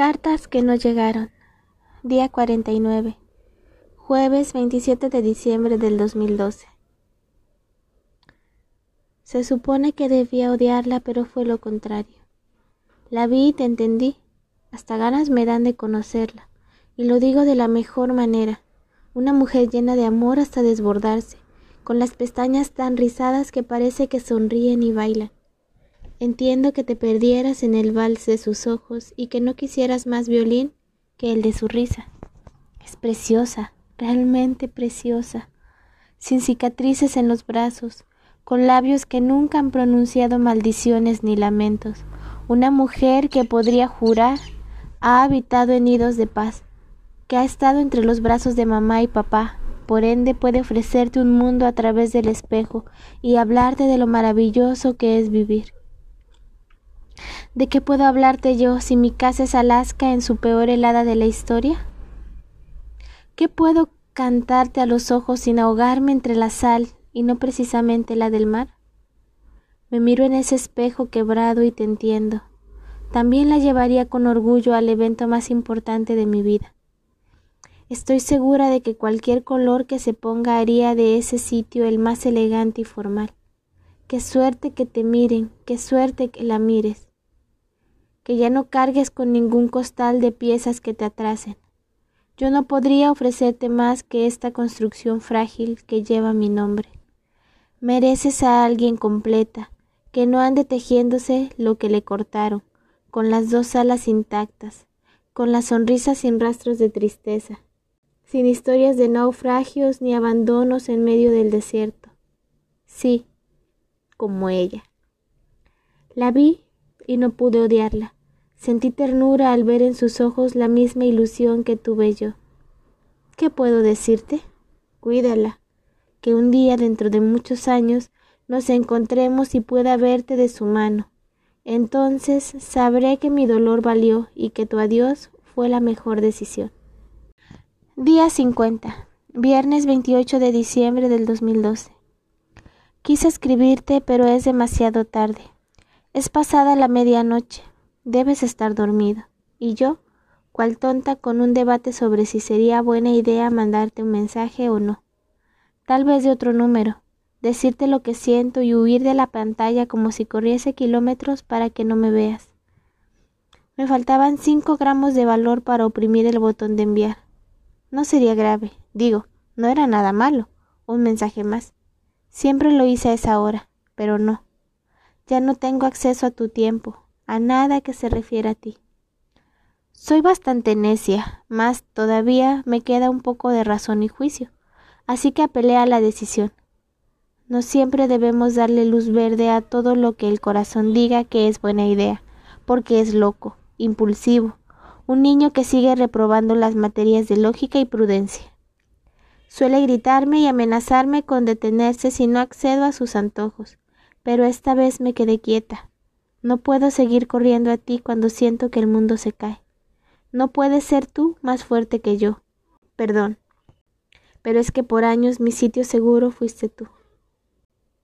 Cartas que no llegaron. Día 49. Jueves 27 de diciembre del 2012. Se supone que debía odiarla, pero fue lo contrario. La vi y te entendí. Hasta ganas me dan de conocerla. Y lo digo de la mejor manera. Una mujer llena de amor hasta desbordarse, con las pestañas tan rizadas que parece que sonríen y bailan. Entiendo que te perdieras en el vals de sus ojos y que no quisieras más violín que el de su risa. Es preciosa, realmente preciosa, sin cicatrices en los brazos, con labios que nunca han pronunciado maldiciones ni lamentos. Una mujer que podría jurar ha habitado en nidos de paz, que ha estado entre los brazos de mamá y papá, por ende puede ofrecerte un mundo a través del espejo y hablarte de lo maravilloso que es vivir. ¿De qué puedo hablarte yo si mi casa es Alaska en su peor helada de la historia? ¿Qué puedo cantarte a los ojos sin ahogarme entre la sal y no precisamente la del mar? Me miro en ese espejo quebrado y te entiendo. También la llevaría con orgullo al evento más importante de mi vida. Estoy segura de que cualquier color que se ponga haría de ese sitio el más elegante y formal. Qué suerte que te miren, qué suerte que la mires que ya no cargues con ningún costal de piezas que te atrasen. Yo no podría ofrecerte más que esta construcción frágil que lleva mi nombre. Mereces a alguien completa, que no ande tejiéndose lo que le cortaron, con las dos alas intactas, con la sonrisa sin rastros de tristeza, sin historias de naufragios ni abandonos en medio del desierto. Sí, como ella. La vi y no pude odiarla. Sentí ternura al ver en sus ojos la misma ilusión que tuve yo. ¿Qué puedo decirte? Cuídala, que un día dentro de muchos años nos encontremos y pueda verte de su mano. Entonces sabré que mi dolor valió y que tu adiós fue la mejor decisión. Día 50. Viernes 28 de diciembre del 2012. Quise escribirte, pero es demasiado tarde. Es pasada la medianoche, debes estar dormido. Y yo, cual tonta, con un debate sobre si sería buena idea mandarte un mensaje o no. Tal vez de otro número, decirte lo que siento y huir de la pantalla como si corriese kilómetros para que no me veas. Me faltaban cinco gramos de valor para oprimir el botón de enviar. No sería grave, digo, no era nada malo, un mensaje más. Siempre lo hice a esa hora, pero no. Ya no tengo acceso a tu tiempo, a nada que se refiera a ti. Soy bastante necia, mas todavía me queda un poco de razón y juicio, así que apelé a la decisión. No siempre debemos darle luz verde a todo lo que el corazón diga que es buena idea, porque es loco, impulsivo, un niño que sigue reprobando las materias de lógica y prudencia. Suele gritarme y amenazarme con detenerse si no accedo a sus antojos, pero esta vez me quedé quieta. No puedo seguir corriendo a ti cuando siento que el mundo se cae. No puedes ser tú más fuerte que yo. Perdón. Pero es que por años mi sitio seguro fuiste tú.